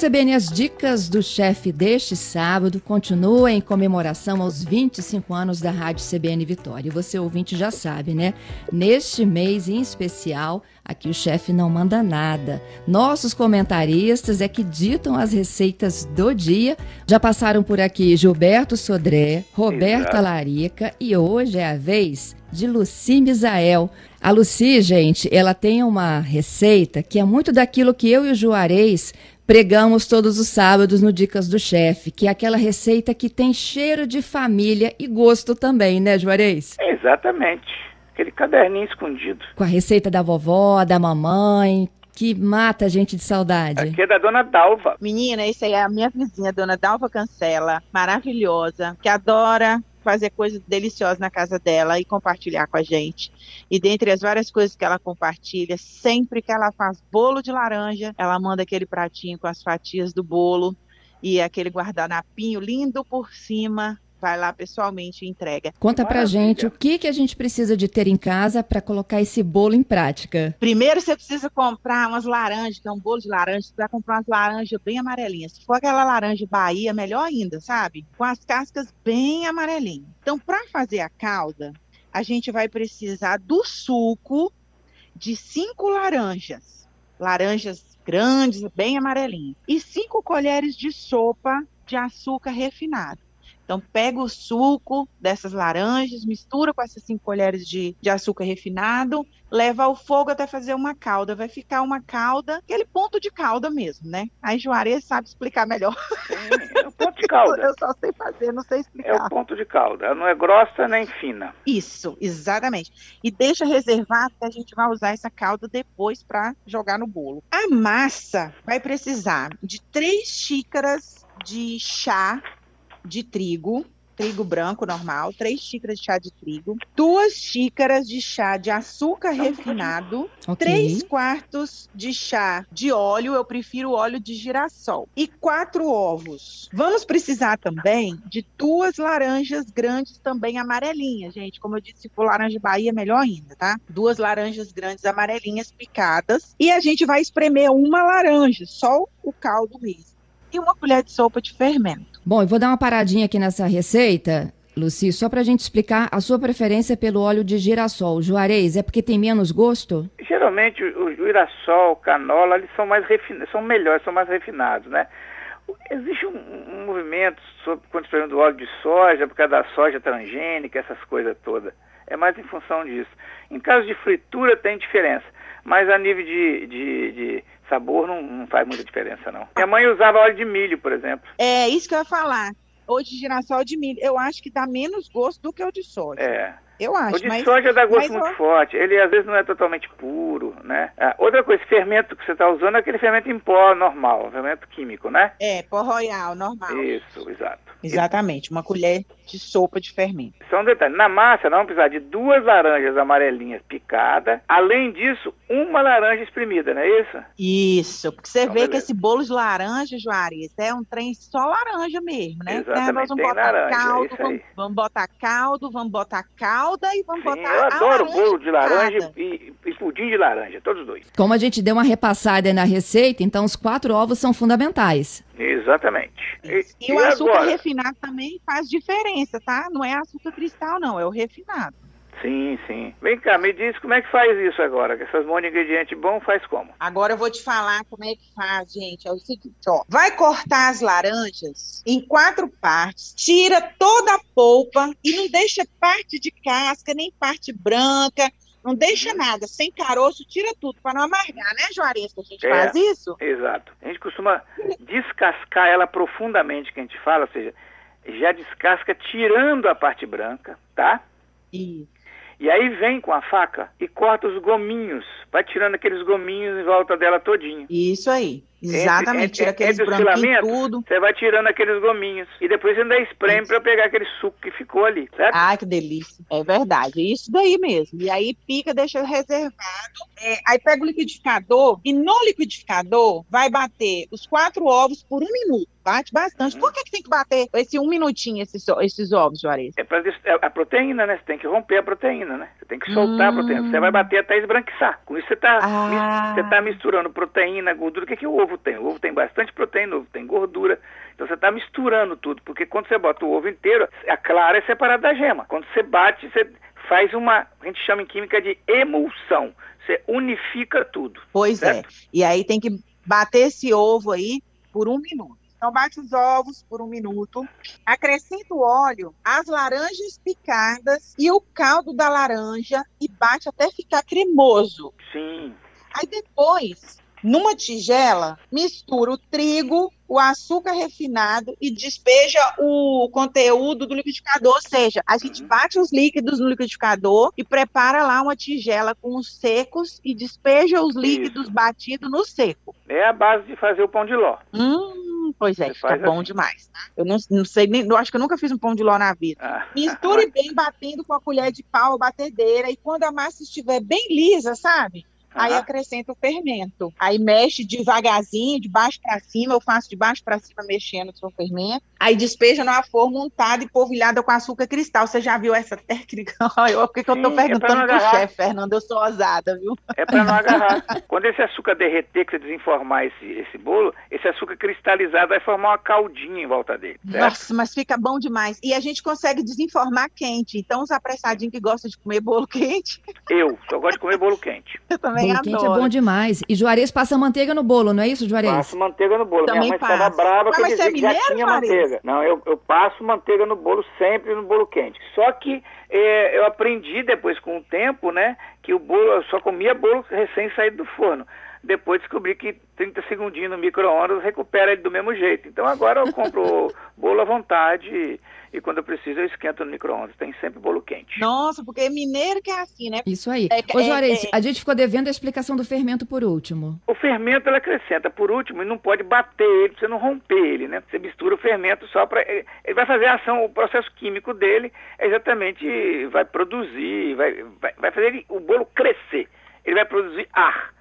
CBN As Dicas do Chefe deste sábado continua em comemoração aos 25 anos da Rádio CBN Vitória. E você, ouvinte, já sabe, né? Neste mês em especial, aqui o chefe não manda nada. Nossos comentaristas é que ditam as receitas do dia. Já passaram por aqui Gilberto Sodré, Roberta Exato. Larica e hoje é a vez de Luci Misael. A Luci, gente, ela tem uma receita que é muito daquilo que eu e o Juarez pregamos todos os sábados no Dicas do Chefe, que é aquela receita que tem cheiro de família e gosto também, né, Juarez? Exatamente. Aquele caderninho escondido. Com a receita da vovó, da mamãe, que mata a gente de saudade. Aqui é da dona Dalva. Menina, isso aí é a minha vizinha, dona Dalva Cancela, maravilhosa, que adora fazer coisas deliciosas na casa dela e compartilhar com a gente. E dentre as várias coisas que ela compartilha, sempre que ela faz bolo de laranja, ela manda aquele pratinho com as fatias do bolo e aquele guardanapinho lindo por cima vai lá pessoalmente e entrega. Conta pra gente o que, que a gente precisa de ter em casa para colocar esse bolo em prática. Primeiro você precisa comprar umas laranjas, que é um bolo de laranja, você vai comprar umas laranjas bem amarelinhas. Se for aquela laranja Bahia, melhor ainda, sabe? Com as cascas bem amarelinhas. Então, para fazer a calda, a gente vai precisar do suco de cinco laranjas. Laranjas grandes, bem amarelinhas. E cinco colheres de sopa de açúcar refinado. Então, pega o suco dessas laranjas, mistura com essas cinco colheres de, de açúcar refinado, leva ao fogo até fazer uma calda. Vai ficar uma calda, aquele ponto de calda mesmo, né? Aí Juarez sabe explicar melhor. é o ponto de calda. Eu só sei fazer, não sei explicar. É o ponto de calda. Ela não é grossa nem fina. Isso, exatamente. E deixa reservado que a gente vai usar essa calda depois para jogar no bolo. A massa vai precisar de três xícaras de chá de trigo, trigo branco normal, três xícaras de chá de trigo, duas xícaras de chá de açúcar refinado, okay. três quartos de chá de óleo, eu prefiro óleo de girassol, e quatro ovos. Vamos precisar também de duas laranjas grandes também amarelinhas, gente. Como eu disse, se for laranja Bahia, melhor ainda, tá? Duas laranjas grandes amarelinhas picadas. E a gente vai espremer uma laranja, só o caldo mesmo. E uma colher de sopa de fermento. Bom, eu vou dar uma paradinha aqui nessa receita, Luci, só para a gente explicar a sua preferência pelo óleo de girassol. Juarez, é porque tem menos gosto? Geralmente o girassol, canola, eles são mais refinados, são melhores, são mais refinados, né? Existe um, um movimento sobre quando se do óleo de soja, por causa da soja transgênica, essas coisas todas. É mais em função disso. Em caso de fritura tem diferença, mas a nível de, de, de sabor não, não faz muita diferença, não. Minha mãe usava óleo de milho, por exemplo. É, isso que eu ia falar. Ou de girassol de milho. Eu acho que dá menos gosto do que o de soja. É. Eu acho. O de mas, soja dá gosto muito forte. Ele às vezes não é totalmente puro, né? Ah, outra coisa, esse fermento que você está usando é aquele fermento em pó normal, fermento químico, né? É, pó royal, normal. Isso, exato. Exatamente, uma colher de sopa de fermento. Só um detalhe, na massa não precisar de duas laranjas amarelinhas picadas, além disso, uma laranja espremida, não é isso? Isso, porque você então, vê beleza. que esse bolo de laranja, Juarez, é um trem só laranja mesmo, né? Exatamente, então, nós vamos botar laranja, caldo, é vamos, vamos, botar caldo, vamos botar calda e vamos Sim, botar Eu adoro bolo de laranja e, e pudim de laranja, todos dois. Como a gente deu uma repassada na receita, então os quatro ovos são fundamentais. Exatamente. E, e, o açúcar agora? refinado também faz diferença, tá? Não é açúcar cristal, não, é o refinado. Sim, sim. Vem cá, me diz como é que faz isso agora, que essas mãos de ingrediente bom faz como? Agora eu vou te falar como é que faz, gente. É o seguinte, ó. Vai cortar as laranjas em quatro partes, tira toda a polpa e não deixa parte de casca, nem parte branca, não deixa nada, sem caroço, tira tudo, para não amargar, né, Juarez, que a gente é, faz isso? Exato. A gente costuma descascar ela profundamente, que a gente fala, ou seja, já descasca tirando a parte branca, tá? Isso. E aí vem com a faca e corta os gominhos, vai tirando aqueles gominhos em volta dela todinho. Isso aí. Exatamente, tira aqueles entre os branquinhos tudo. Você vai tirando aqueles gominhos. E depois você ainda espreme para pegar aquele suco que ficou ali, certo? Ai, que delícia. É verdade, isso daí mesmo. E aí pica, deixa reservado. É, aí pega o liquidificador e no liquidificador vai bater os quatro ovos por um minuto. Bate bastante. Por que, que tem que bater esse um minutinho esses, esses ovos, Juarez? É para a proteína, né? Você tem que romper a proteína, né? Você tem que soltar a proteína. Você vai bater até esbranquiçar. Com isso você está Ah. você tá misturando proteína, gordura. O que, que o ovo tem? O ovo tem bastante proteína, o ovo tem gordura. Então você está misturando tudo, porque quando você bota o ovo inteiro, a clara é separada da gema. Quando você bate, você faz uma, a gente chama em química de emulsão. Você unifica tudo. Pois certo? é. E aí tem que bater esse ovo aí por um minuto. Então bate os ovos por um minuto, acrescenta o óleo, as laranjas picadas e o caldo da laranja e bate até ficar cremoso. Sim. Aí depois, numa tigela, mistura o trigo, o açúcar refinado e despeja o conteúdo do liquidificador. Ou seja, a gente Uhum. bate os líquidos no liquidificador e prepara lá uma tigela com os secos e despeja os líquidos batidos no seco. É a base de fazer o pão de ló. Hum, pois é, Você fica bom assim. demais. tá? Eu não, não sei nem, eu acho que eu nunca fiz um pão de ló na vida. Ah, Misture bem batendo com a colher de pau, a batedeira, e quando a massa estiver bem lisa, sabe? Aí Aham. acrescenta o fermento. Aí mexe devagarzinho, de baixo para cima. Eu faço de baixo para cima mexendo o fermento. Aí despeja numa forma untada e polvilhada com açúcar cristal. Você já viu essa técnica? Olha, Por que, que eu tô Sim, é perguntando agarrar. chefe, Fernando? Eu sou ousada, viu? É para não agarrar. Quando esse açúcar derreter, que você desenformar esse, esse bolo, esse açúcar cristalizado vai formar uma caldinha em volta dele, certo? Nossa, mas fica bom demais. E a gente consegue desenformar quente. Então, os apressadinhos que gostam de comer bolo quente, Eu só gosto de comer bolo quente. eu também Bolo adoro. quente é bom demais. E Juarez passa manteiga no bolo, não é isso, Juarez? Passo manteiga no bolo. Também Minha mãe ficava passo. brava Mas que eu você dizia é que já mineiro, tinha Juarez? manteiga. Não, eu, eu passo manteiga no bolo sempre no bolo quente. Só que é, eu aprendi depois com o tempo, né, que o bolo, eu só comia bolo recém saído do forno. Depois descobri que 30 segundinhos no micro-ondas recupera ele do mesmo jeito. Então agora eu compro bolo à vontade e, e quando eu preciso eu esquento no micro-ondas. Tem sempre bolo quente. Nossa, porque mineiro que é assim, né? Isso aí. É, Ô, é, Juarez, é. a gente ficou devendo a explicação do fermento por último. O fermento ela acrescenta por último e não pode bater ele, pra você não romper ele, né? Você mistura o fermento só para ele ele vai fazer a ação, o processo químico dele é exatamente vai produzir, vai, vai, vai fazer ele- o bolo crescer. Ele vai produzir ar,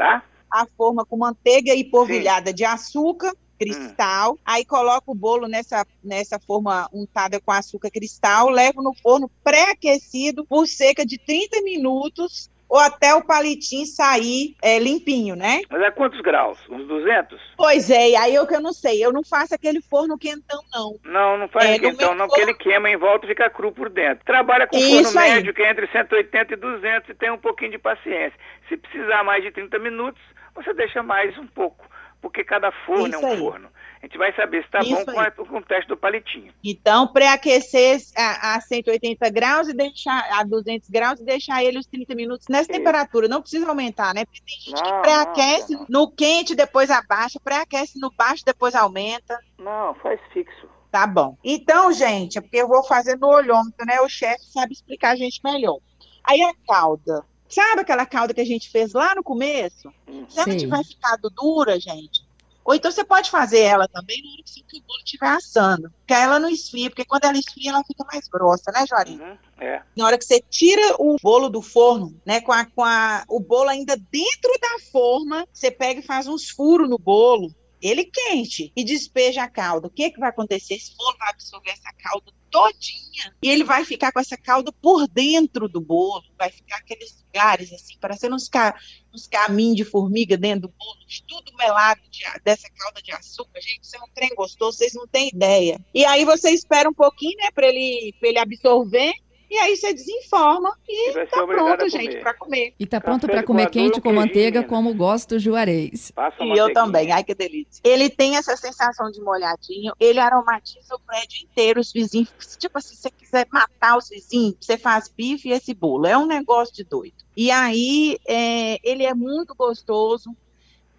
tá? a forma com manteiga e polvilhada de açúcar cristal, aí coloca o bolo nessa, nessa forma untada com açúcar cristal, leva no forno pré-aquecido por cerca de 30 minutos ou até o palitinho sair é, limpinho, né? Mas a quantos graus? Uns 200? Pois é, e aí eu que eu não sei, eu não faço aquele forno quentão, não. Não, não faz É, isso no então, meu não, porque ele queima em volta e fica cru por dentro. Trabalha com Isso forno aí. médio, que é entre 180 e 200 e tem um pouquinho de paciência. Se precisar mais de 30 minutos, você deixa mais um pouco, porque cada forno Isso é um aí. forno. A gente vai saber se está bom com, a- com o teste do palitinho. Então, pré-aquecer a, a 180 graus e deixar a 200 graus e deixar ele os 30 minutos nessa Isso. temperatura. Não precisa aumentar, né? Porque tem gente que Não, pré-aquece não, no quente, depois abaixa, pré-aquece no baixo, depois aumenta. Não, faz fixo. Tá bom. Então, gente, é porque eu vou fazer no olhômetro, né? O chefe sabe explicar a gente melhor. Aí a calda. Sabe aquela calda que a gente fez lá no começo? Se ela tiver ficado dura, gente. Ou então você pode fazer ela também na hora que o bolo estiver assando. Porque ela não esfria, porque quando ela esfria, ela fica mais grossa, né, Joarim? Uhum, é. Na hora que você tira o bolo do forno, né, com, a, com a, o bolo ainda dentro da forma, você pega e faz uns furos no bolo, ele quente, e despeja a calda. O que, que vai acontecer? Esse bolo vai absorver essa calda todinha, e ele vai ficar com essa calda por dentro do bolo, vai ficar aqueles lugares, assim, parecendo uns, ca, uns caminhos de formiga dentro do bolo, tudo melado de, dessa calda de açúcar. Gente, isso é um trem gostoso, vocês não têm ideia. E aí você espera um pouquinho, né, para ele, pra ele absorver, e aí você desenforma e E tá pronto, gente, para comer. E tá pronto para comer quente com manteiga, como gosta o Juarez. E eu também, ai que delícia. Ele tem essa sensação de molhadinho, ele aromatiza o prédio inteiro, os vizinhos. Tipo assim, se você quiser matar os vizinhos, você faz bife e esse bolo. É um negócio de doido. E aí, é, ele é muito gostoso,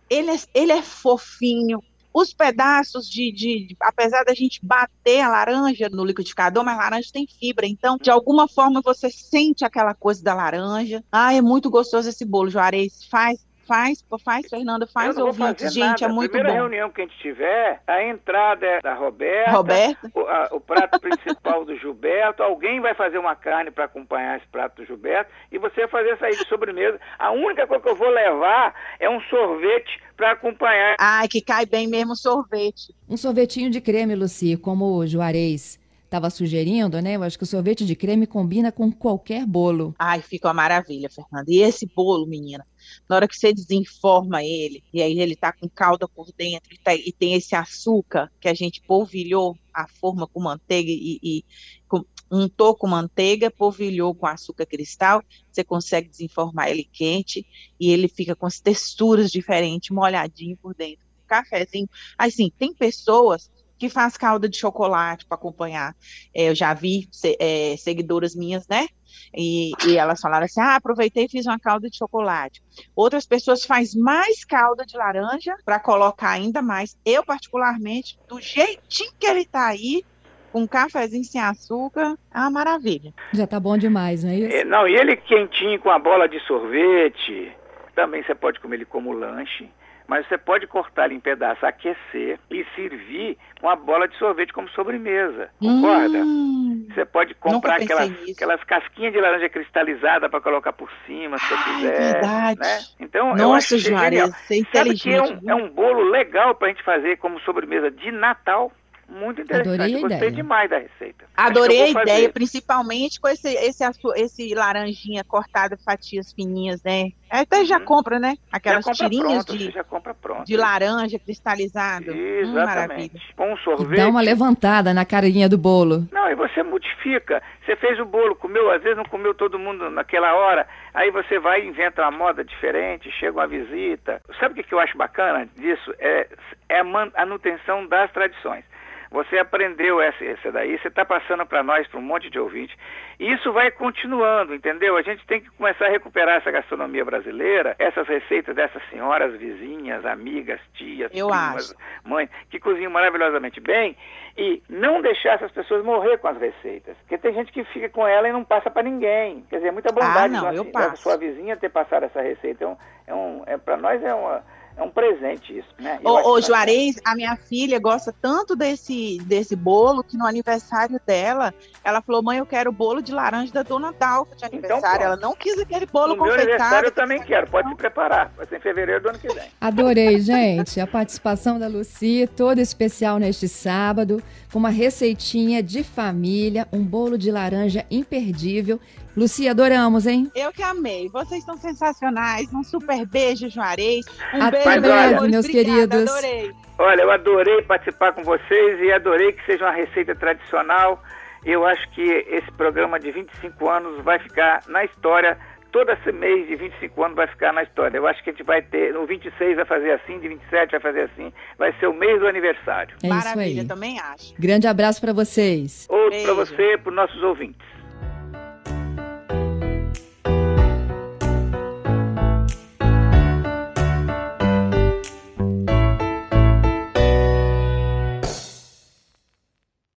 ele é, ele é fofinho. Os pedaços de, de, Apesar da gente bater a laranja no liquidificador, mas a laranja tem fibra, então, de alguma forma, você sente aquela coisa da laranja. Ah, é muito gostoso esse bolo, Juarez. Faz, Faz, faz, Fernanda, faz ouvintes, gente, nada. é muito a primeira bom. reunião que a gente tiver, a entrada é da Roberta, Roberta? O, a, o prato principal do Gilberto, alguém vai fazer uma carne para acompanhar esse prato do Gilberto e você vai fazer sair de sobremesa. A única coisa que eu vou levar é um sorvete para acompanhar. Ai, que cai bem mesmo sorvete. Um sorvetinho de creme, Luci, como o Juarez estava sugerindo, né? Eu acho que o sorvete de creme combina com qualquer bolo. Ai, fica uma maravilha, Fernanda. E esse bolo, menina, na hora que você desenforma ele, e aí ele tá com calda por dentro, e, tá, e tem esse açúcar que a gente polvilhou a forma com manteiga e, e com, untou com manteiga, polvilhou com açúcar cristal, você consegue desenformar ele quente e ele fica com as texturas diferentes, molhadinho por dentro. Cafézinho. Assim, tem pessoas que faz calda de chocolate para acompanhar. É, eu já vi é, seguidoras minhas, né? E, e, elas falaram assim: ah, aproveitei e fiz uma calda de chocolate. Outras pessoas fazem mais calda de laranja para colocar ainda mais. Eu, particularmente, do jeitinho que ele está aí, com um cafezinho sem açúcar, é uma maravilha. Já tá bom demais, não é isso? É, não, e ele quentinho com a bola de sorvete, também você pode comer ele como lanche mas você pode cortar ele em pedaços, aquecer e servir com a bola de sorvete como sobremesa. Concorda? Hum, você pode comprar aquelas, aquelas casquinhas de laranja cristalizada para colocar por cima, se você quiser. Verdade. Né? Então, Nossa, eu acho Juarez, é inteligente. Sabe que é um, é um bolo legal para a gente fazer como sobremesa de Natal. Muito interessante. Adorei a Gostei ideia. demais da receita. Adorei a ideia, fazer. principalmente com esse, esse, esse laranjinha cortado em fatias fininhas, né? Até já Uhum. compra, né? Aquelas compra tirinhas pronto, de, já compra pronto. de laranja cristalizado. Hum, maravilha. Exatamente. Com um sorvete. Dá uma levantada na carinha do bolo. Não, e você modifica. Você fez o bolo, comeu, às vezes não comeu todo mundo naquela hora. Aí você vai e inventa uma moda diferente, chega uma visita. Sabe o que, que eu acho bacana disso? É, é a manutenção das tradições. Você aprendeu essa, essa daí, você está passando para nós, para um monte de ouvintes. E isso vai continuando, entendeu? A gente tem que começar a recuperar essa gastronomia brasileira, essas receitas dessas senhoras vizinhas, amigas, tias, Eu primas, mães, que cozinham maravilhosamente bem, e não deixar essas pessoas morrer com as receitas. Porque tem gente que fica com ela e não passa para ninguém. Quer dizer, é muita bondade Ah, não, da- eu da sua vizinha ter passado essa receita. É um, é um, é, para nós é, uma, é um presente isso, né? Eu Ô, ô Juarez, a minha filha gosta tanto desse, desse bolo que no aniversário dela, ela falou: mãe, eu quero bolo de laranja da dona Dalfa de aniversário. Então ela não quis aquele bolo No meu confeitado. aniversário eu também quero, pode se preparar. Vai ser em fevereiro do ano que vem. Adorei, gente. A participação da Luci, todo especial neste sábado, com uma receitinha de família, um bolo de laranja imperdível. Luci, adoramos, hein? Eu que amei. Vocês são sensacionais. Um super beijo, Juarez. Um Até beijo, breve, meus Obrigada, queridos. Adorei. Olha, eu adorei participar com vocês e adorei que seja uma receita tradicional. Eu acho que esse programa de 25 anos vai ficar na história. Todo esse mês de 25 anos vai ficar na história. Eu acho que a gente vai ter, no 26 vai fazer assim, de 27 vai fazer assim. Vai ser o mês do aniversário. É isso Maravilha, aí. também acho. Grande abraço para vocês. Outro para você e para os nossos ouvintes.